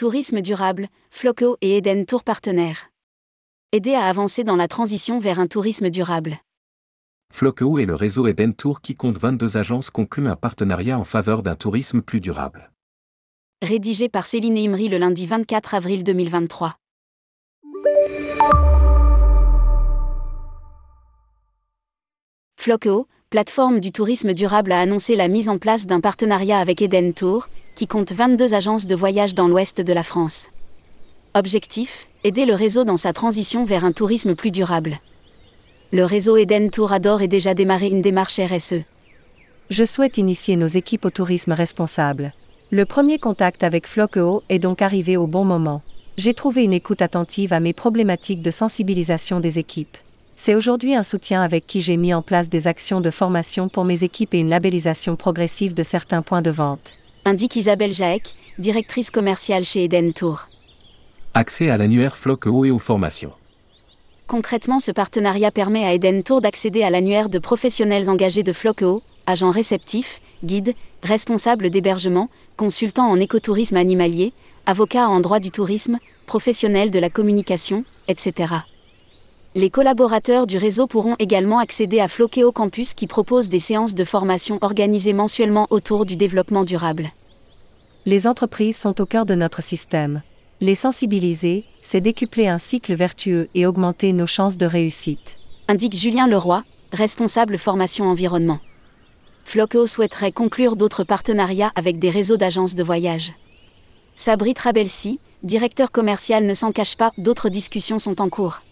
Tourisme durable, Floco et Eden Tour partenaires. Aider à avancer dans la transition vers un tourisme durable. Floco et le réseau Eden Tour qui compte 22 agences concluent un partenariat en faveur d'un tourisme plus durable. Rédigé par Céline Imri le lundi 24 avril 2023. Floco, plateforme du tourisme durable, a annoncé la mise en place d'un partenariat avec Eden Tour, qui compte 22 agences de voyage dans l'ouest de la France. Objectif aider le réseau dans sa transition vers un tourisme plus durable. Le réseau Eden Tour adore et déjà démarré une démarche RSE. Je souhaite initier nos équipes au tourisme responsable. Le premier contact avec Floqueo est donc arrivé au bon moment. J'ai trouvé une écoute attentive à mes problématiques de sensibilisation des équipes. C'est aujourd'hui un soutien avec qui j'ai mis en place des actions de formation pour mes équipes et une labellisation progressive de certains points de vente. Indique Isabelle Jaek, directrice commerciale chez Eden Tour. Accès à l'annuaire Floqueo et aux formations. Concrètement, ce partenariat permet à Eden Tour d'accéder à l'annuaire de professionnels engagés de Floqueo, agents réceptifs, guides, responsables d'hébergement, consultants en écotourisme animalier, avocats en droit du tourisme, professionnels de la communication, etc. Les collaborateurs du réseau pourront également accéder à Floqueo Campus qui propose des séances de formation organisées mensuellement autour du développement durable. Les entreprises sont au cœur de notre système. Les sensibiliser, c'est décupler un cycle vertueux et augmenter nos chances de réussite. Indique Julien Leroy, responsable formation environnement. Floqueo souhaiterait conclure d'autres partenariats avec des réseaux d'agences de voyage. Sabri Trabelsi, directeur commercial ne s'en cache pas, d'autres discussions sont en cours.